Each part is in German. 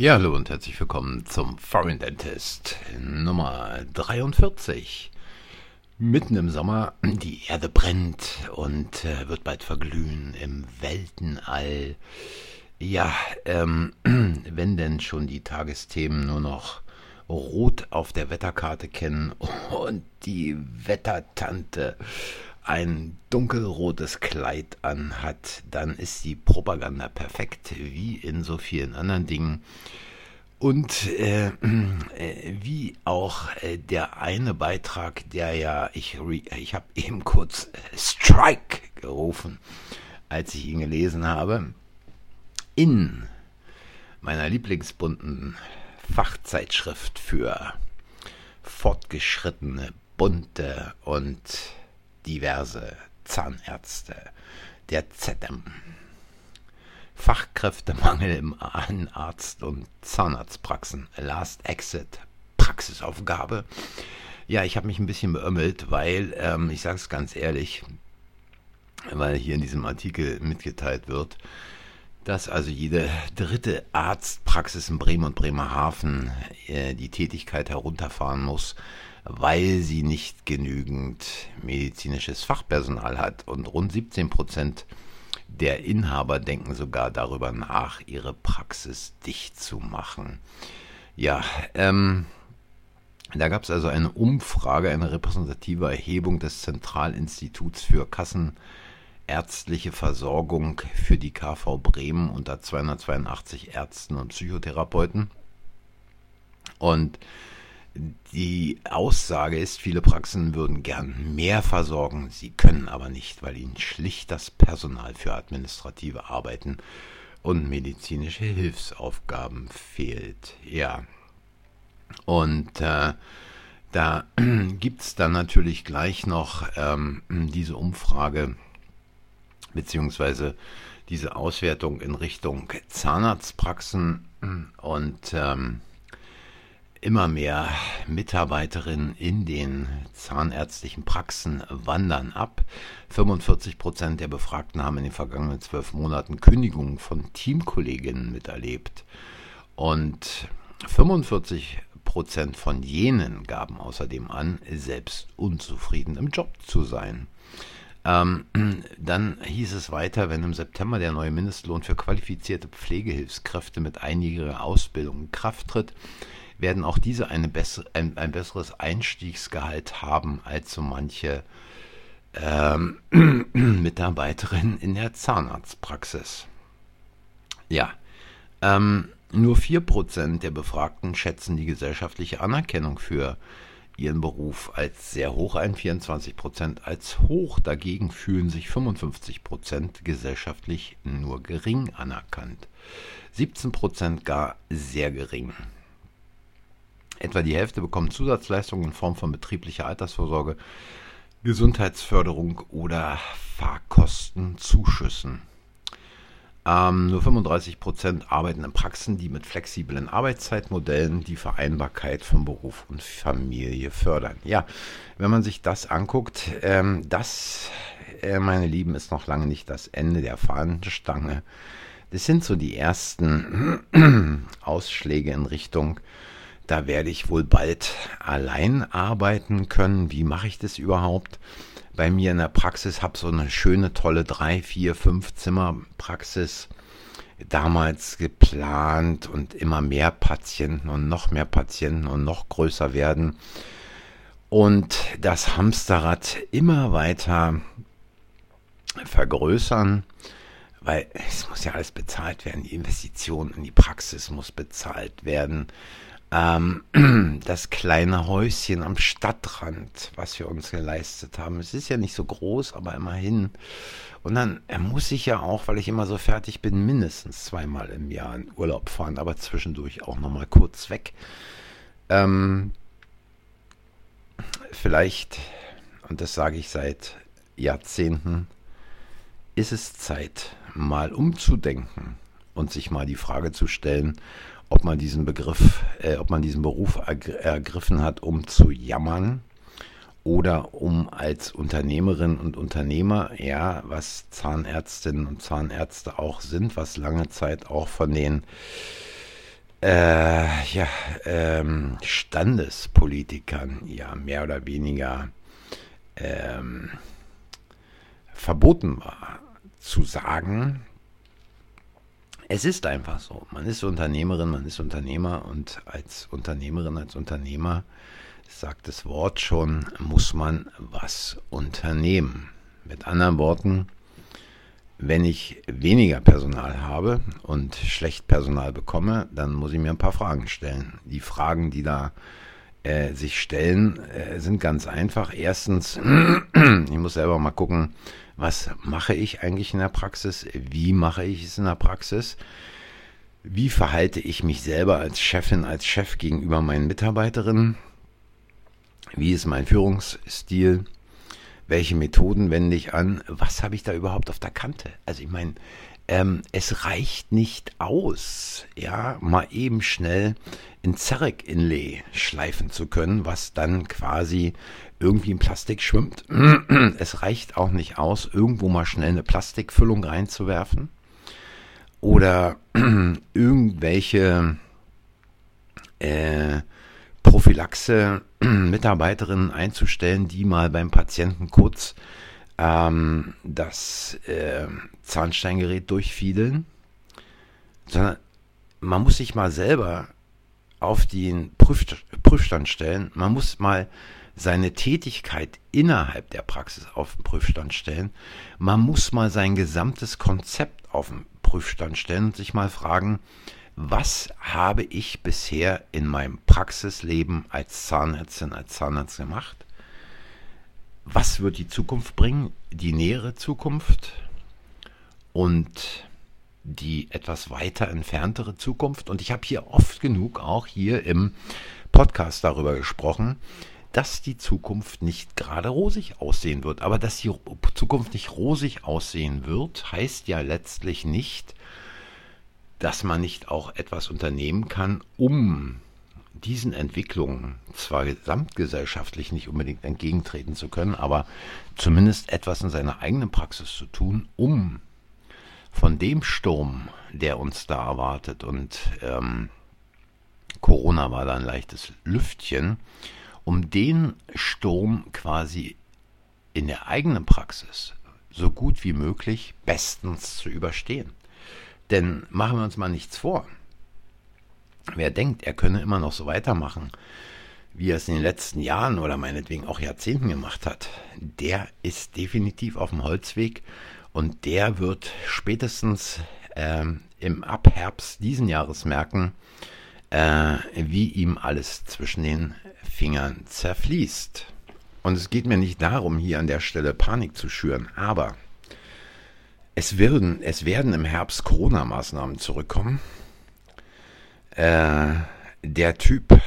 Ja, hallo und herzlich willkommen zum Foreign Dentist Nummer 43. Mitten im Sommer, die Erde brennt und äh, wird bald verglühen im Weltenall. Ja, ähm, wenn denn schon die Tagesthemen nur noch rot auf der Wetterkarte kennen und die Wettertante ein dunkelrotes Kleid anhat, dann ist die Propaganda perfekt, wie in so vielen anderen Dingen. Und äh, äh, wie auch äh, der eine Beitrag, der ja, ich, ich habe eben kurz äh, Strike gerufen, als ich ihn gelesen habe, in meiner lieblingsbunten Fachzeitschrift für fortgeschrittene, bunte und diverse Zahnärzte, der ZM. Fachkräftemangel im Arzt- und Zahnarztpraxen. Last Exit Praxisaufgabe. Ja, ich habe mich ein bisschen beömmelt, weil, ähm, ich sage es ganz ehrlich, weil hier in diesem Artikel mitgeteilt wird, dass also jede dritte Arztpraxis in Bremen und Bremerhaven äh, die Tätigkeit herunterfahren muss, weil sie nicht genügend medizinisches Fachpersonal hat. Und rund 17 Prozent der Inhaber denken sogar darüber nach, ihre Praxis dicht zu machen. Ja, ähm, da gab es also eine Umfrage, eine repräsentative Erhebung des Zentralinstituts für Kassenärztliche Versorgung für die KV Bremen unter 282 Ärzten und Psychotherapeuten. Und die Aussage ist, viele Praxen würden gern mehr versorgen, sie können aber nicht, weil ihnen schlicht das Personal für administrative Arbeiten und medizinische Hilfsaufgaben fehlt. Ja. Und äh, da gibt es dann natürlich gleich noch ähm, diese Umfrage beziehungsweise diese Auswertung in Richtung Zahnarztpraxen und ähm, Immer mehr Mitarbeiterinnen in den zahnärztlichen Praxen wandern ab. 45 Prozent der Befragten haben in den vergangenen zwölf Monaten Kündigungen von Teamkolleginnen miterlebt. Und 45 Prozent von jenen gaben außerdem an, selbst unzufrieden im Job zu sein. Ähm, dann hieß es weiter, wenn im September der neue Mindestlohn für qualifizierte Pflegehilfskräfte mit einiger Ausbildung in Kraft tritt, werden auch diese bessere, ein, ein besseres Einstiegsgehalt haben als so manche ähm, Mitarbeiterin in der Zahnarztpraxis. Ja, ähm, nur 4% der Befragten schätzen die gesellschaftliche Anerkennung für ihren Beruf als sehr hoch ein, 24% als hoch. Dagegen fühlen sich 55% gesellschaftlich nur gering anerkannt. 17% gar sehr gering. Etwa die Hälfte bekommt Zusatzleistungen in Form von betrieblicher Altersvorsorge, Gesundheitsförderung oder Fahrkostenzuschüssen. Ähm, nur 35 Prozent arbeiten in Praxen, die mit flexiblen Arbeitszeitmodellen die Vereinbarkeit von Beruf und Familie fördern. Ja, wenn man sich das anguckt, ähm, das, äh, meine Lieben, ist noch lange nicht das Ende der Fahnenstange. Das sind so die ersten Ausschläge in Richtung da werde ich wohl bald allein arbeiten können. Wie mache ich das überhaupt? Bei mir in der Praxis habe so eine schöne, tolle drei, vier, fünf Zimmer Praxis damals geplant und immer mehr Patienten und noch mehr Patienten und noch größer werden. Und das Hamsterrad immer weiter vergrößern, weil es muss ja alles bezahlt werden. Die Investition in die Praxis muss bezahlt werden ähm, das kleine Häuschen am Stadtrand, was wir uns geleistet haben. Es ist ja nicht so groß, aber immerhin. Und dann er muss ich ja auch, weil ich immer so fertig bin, mindestens zweimal im Jahr in Urlaub fahren, aber zwischendurch auch nochmal kurz weg. Ähm, vielleicht, und das sage ich seit Jahrzehnten, ist es Zeit, mal umzudenken und sich mal die Frage zu stellen, ob man diesen Begriff, äh, ob man diesen Beruf ergriffen hat, um zu jammern oder um als Unternehmerin und Unternehmer, ja, was Zahnärztinnen und Zahnärzte auch sind, was lange Zeit auch von den äh, ja, ähm, Standespolitikern ja mehr oder weniger ähm, verboten war zu sagen, es ist einfach so. Man ist Unternehmerin, man ist Unternehmer und als Unternehmerin, als Unternehmer, sagt das Wort schon, muss man was unternehmen. Mit anderen Worten, wenn ich weniger Personal habe und schlecht Personal bekomme, dann muss ich mir ein paar Fragen stellen. Die Fragen, die da sich stellen, äh, sind ganz einfach. Erstens, ich muss selber mal gucken, was mache ich eigentlich in der Praxis, wie mache ich es in der Praxis, wie verhalte ich mich selber als Chefin, als Chef gegenüber meinen Mitarbeiterinnen, wie ist mein Führungsstil, welche Methoden wende ich an, was habe ich da überhaupt auf der Kante. Also ich meine, ähm, es reicht nicht aus, ja, mal eben schnell ein Zarek-Inlay schleifen zu können, was dann quasi irgendwie in Plastik schwimmt. Es reicht auch nicht aus, irgendwo mal schnell eine Plastikfüllung reinzuwerfen oder irgendwelche äh, Prophylaxe Mitarbeiterinnen einzustellen, die mal beim Patienten kurz ähm, das äh, Zahnsteingerät durchfiedeln, sondern man muss sich mal selber auf den Prüf Prüfstand stellen. Man muss mal seine Tätigkeit innerhalb der Praxis auf den Prüfstand stellen. Man muss mal sein gesamtes Konzept auf den Prüfstand stellen und sich mal fragen, was habe ich bisher in meinem Praxisleben als Zahnärztin, als Zahnarzt gemacht? Was wird die Zukunft bringen? Die nähere Zukunft und die etwas weiter entferntere Zukunft. Und ich habe hier oft genug auch hier im Podcast darüber gesprochen, dass die Zukunft nicht gerade rosig aussehen wird. Aber dass die Zukunft nicht rosig aussehen wird, heißt ja letztlich nicht, dass man nicht auch etwas unternehmen kann, um diesen Entwicklungen zwar gesamtgesellschaftlich nicht unbedingt entgegentreten zu können, aber zumindest etwas in seiner eigenen Praxis zu tun, um von dem Sturm, der uns da erwartet, und ähm, Corona war da ein leichtes Lüftchen, um den Sturm quasi in der eigenen Praxis so gut wie möglich bestens zu überstehen. Denn machen wir uns mal nichts vor. Wer denkt, er könne immer noch so weitermachen, wie er es in den letzten Jahren oder meinetwegen auch Jahrzehnten gemacht hat, der ist definitiv auf dem Holzweg und der wird spätestens ähm, im Abherbst diesen Jahres merken, äh, wie ihm alles zwischen den Fingern zerfließt. Und es geht mir nicht darum, hier an der Stelle Panik zu schüren, aber es werden, es werden im Herbst Corona-Maßnahmen zurückkommen. Äh, der Typ,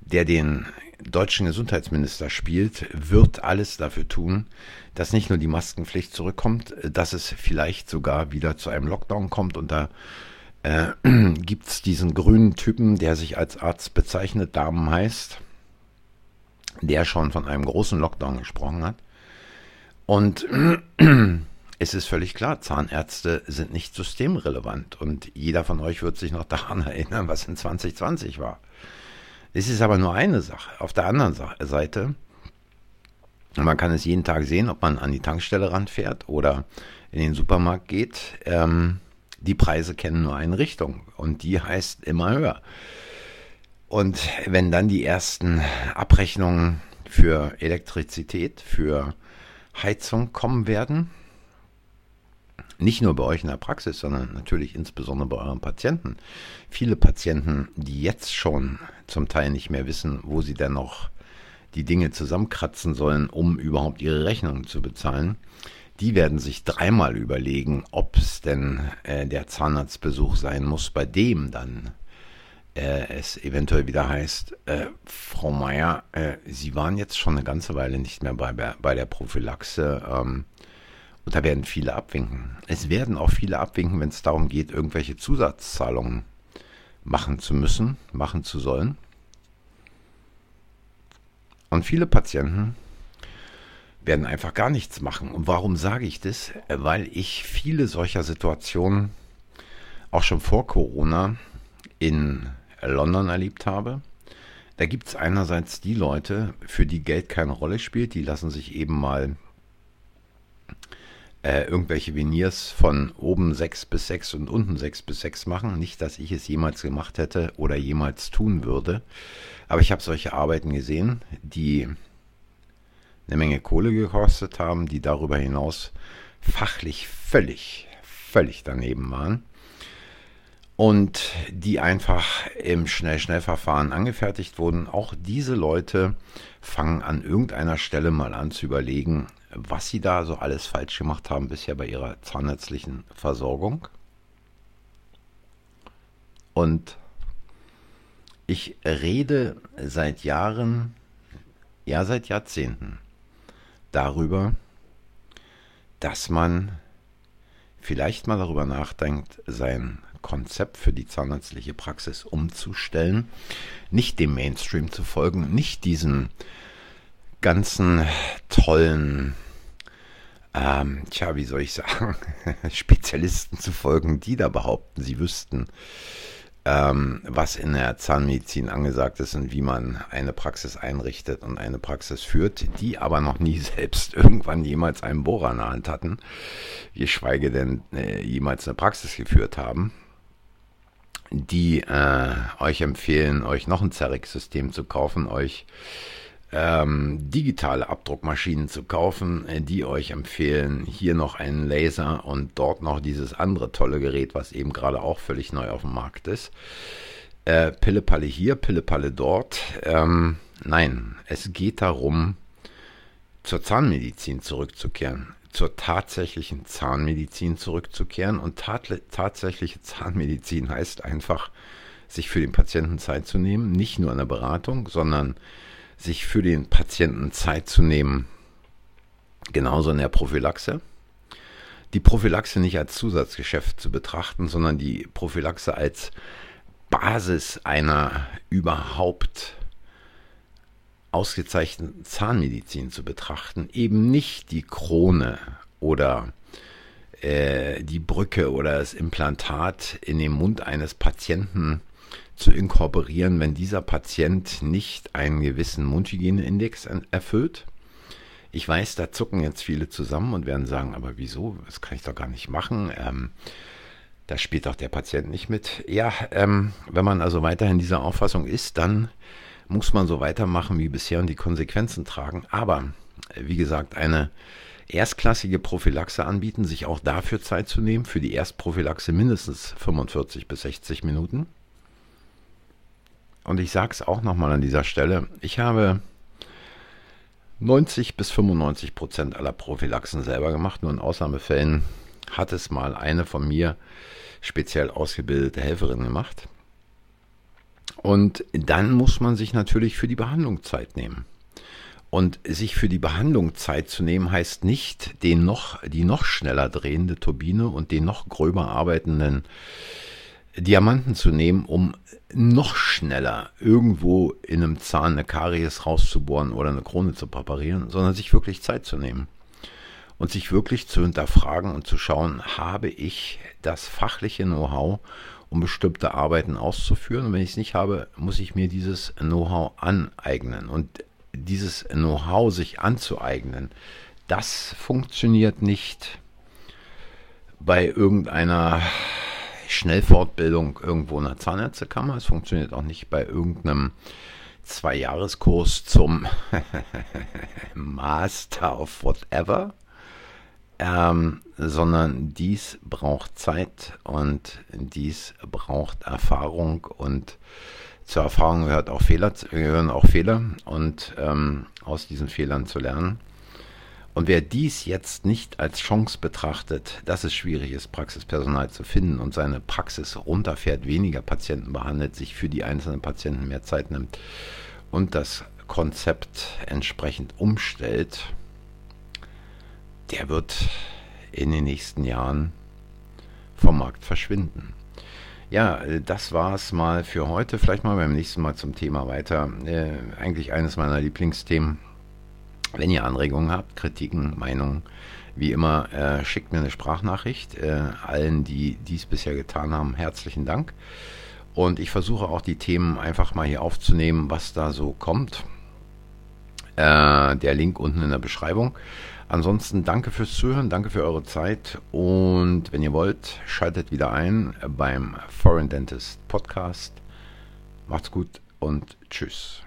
der den deutschen Gesundheitsminister spielt, wird alles dafür tun, dass nicht nur die Maskenpflicht zurückkommt, dass es vielleicht sogar wieder zu einem Lockdown kommt. Und da äh, gibt es diesen grünen Typen, der sich als Arzt bezeichnet, Damen heißt, der schon von einem großen Lockdown gesprochen hat. Und es ist völlig klar, Zahnärzte sind nicht systemrelevant und jeder von euch wird sich noch daran erinnern, was in 2020 war. Es ist aber nur eine Sache. Auf der anderen Seite, man kann es jeden Tag sehen, ob man an die Tankstelle ranfährt oder in den Supermarkt geht. Ähm, die Preise kennen nur eine Richtung und die heißt immer höher. Und wenn dann die ersten Abrechnungen für Elektrizität, für Heizung kommen werden, nicht nur bei euch in der Praxis, sondern natürlich insbesondere bei euren Patienten. Viele Patienten, die jetzt schon zum Teil nicht mehr wissen, wo sie denn noch die Dinge zusammenkratzen sollen, um überhaupt ihre Rechnungen zu bezahlen, die werden sich dreimal überlegen, ob es denn äh, der Zahnarztbesuch sein muss, bei dem dann äh, es eventuell wieder heißt, äh, Frau Meier, äh, Sie waren jetzt schon eine ganze Weile nicht mehr bei, bei der Prophylaxe. Ähm, und da werden viele abwinken. Es werden auch viele abwinken, wenn es darum geht, irgendwelche Zusatzzahlungen machen zu müssen, machen zu sollen. Und viele Patienten werden einfach gar nichts machen. Und warum sage ich das? Weil ich viele solcher Situationen auch schon vor Corona in London erlebt habe. Da gibt es einerseits die Leute, für die Geld keine Rolle spielt, die lassen sich eben mal äh, irgendwelche Veneers von oben 6 bis 6 und unten 6 bis 6 machen. Nicht, dass ich es jemals gemacht hätte oder jemals tun würde. Aber ich habe solche Arbeiten gesehen, die eine Menge Kohle gekostet haben, die darüber hinaus fachlich völlig, völlig daneben waren und die einfach im Schnell-Schnell-Verfahren angefertigt wurden. Auch diese Leute fangen an irgendeiner Stelle mal an zu überlegen, was sie da so alles falsch gemacht haben bisher bei ihrer zahnärztlichen Versorgung. Und ich rede seit Jahren, ja seit Jahrzehnten darüber, dass man vielleicht mal darüber nachdenkt, sein Konzept für die zahnärztliche Praxis umzustellen, nicht dem Mainstream zu folgen, nicht diesen ganzen tollen, ähm, tja, wie soll ich sagen, Spezialisten zu folgen, die da behaupten, sie wüssten, ähm, was in der Zahnmedizin angesagt ist und wie man eine Praxis einrichtet und eine Praxis führt, die aber noch nie selbst irgendwann jemals einen Bohrer in der Hand hatten, geschweige denn äh, jemals eine Praxis geführt haben, die äh, euch empfehlen, euch noch ein Zerek-System zu kaufen, euch ähm, digitale Abdruckmaschinen zu kaufen, äh, die euch empfehlen, hier noch einen Laser und dort noch dieses andere tolle Gerät, was eben gerade auch völlig neu auf dem Markt ist. Äh, Pille-Palle hier, Pille-Palle dort. Ähm, nein, es geht darum, zur Zahnmedizin zurückzukehren, zur tatsächlichen Zahnmedizin zurückzukehren. Und tat tatsächliche Zahnmedizin heißt einfach, sich für den Patienten Zeit zu nehmen, nicht nur in der Beratung, sondern sich für den Patienten Zeit zu nehmen, genauso in der Prophylaxe. Die Prophylaxe nicht als Zusatzgeschäft zu betrachten, sondern die Prophylaxe als Basis einer überhaupt ausgezeichneten Zahnmedizin zu betrachten, eben nicht die Krone oder äh, die Brücke oder das Implantat in den Mund eines Patienten zu inkorporieren, wenn dieser Patient nicht einen gewissen Mundhygieneindex erfüllt. Ich weiß, da zucken jetzt viele zusammen und werden sagen, aber wieso? Das kann ich doch gar nicht machen. Ähm, da spielt doch der Patient nicht mit. Ja, ähm, wenn man also weiterhin dieser Auffassung ist, dann muss man so weitermachen wie bisher und die Konsequenzen tragen. Aber, wie gesagt, eine erstklassige Prophylaxe anbieten, sich auch dafür Zeit zu nehmen, für die Erstprophylaxe mindestens 45 bis 60 Minuten und ich sage es auch nochmal an dieser Stelle, ich habe 90 bis 95 Prozent aller Prophylaxen selber gemacht. Nur in Ausnahmefällen hat es mal eine von mir speziell ausgebildete Helferin gemacht. Und dann muss man sich natürlich für die Behandlung Zeit nehmen. Und sich für die Behandlung Zeit zu nehmen, heißt nicht, den noch, die noch schneller drehende Turbine und den noch gröber arbeitenden Diamanten zu nehmen, um noch schneller irgendwo in einem Zahn eine Karies rauszubohren oder eine Krone zu präparieren, sondern sich wirklich Zeit zu nehmen und sich wirklich zu hinterfragen und zu schauen, habe ich das fachliche Know-how, um bestimmte Arbeiten auszuführen. Und wenn ich es nicht habe, muss ich mir dieses Know-how aneignen. Und dieses Know-how sich anzueignen, das funktioniert nicht bei irgendeiner Schnellfortbildung irgendwo in der Zahnärztekammer. Es funktioniert auch nicht bei irgendeinem Zwei-Jahres-Kurs zum Master of Whatever, ähm, sondern dies braucht Zeit und dies braucht Erfahrung und zur Erfahrung gehört auch Fehler, gehören auch Fehler und ähm, aus diesen Fehlern zu lernen. Und wer dies jetzt nicht als Chance betrachtet, dass es schwierig ist, Praxispersonal zu finden und seine Praxis runterfährt, weniger Patienten behandelt, sich für die einzelnen Patienten mehr Zeit nimmt und das Konzept entsprechend umstellt, der wird in den nächsten Jahren vom Markt verschwinden. Ja, das war es mal für heute. Vielleicht mal beim nächsten Mal zum Thema weiter. Äh, eigentlich eines meiner Lieblingsthemen wenn ihr Anregungen habt, Kritiken, Meinungen, wie immer, äh, schickt mir eine Sprachnachricht. Äh, allen, die dies bisher getan haben, herzlichen Dank. Und ich versuche auch die Themen einfach mal hier aufzunehmen, was da so kommt. Äh, der Link unten in der Beschreibung. Ansonsten danke fürs Zuhören, danke für eure Zeit und wenn ihr wollt, schaltet wieder ein beim Foreign Dentist Podcast. Macht's gut und tschüss.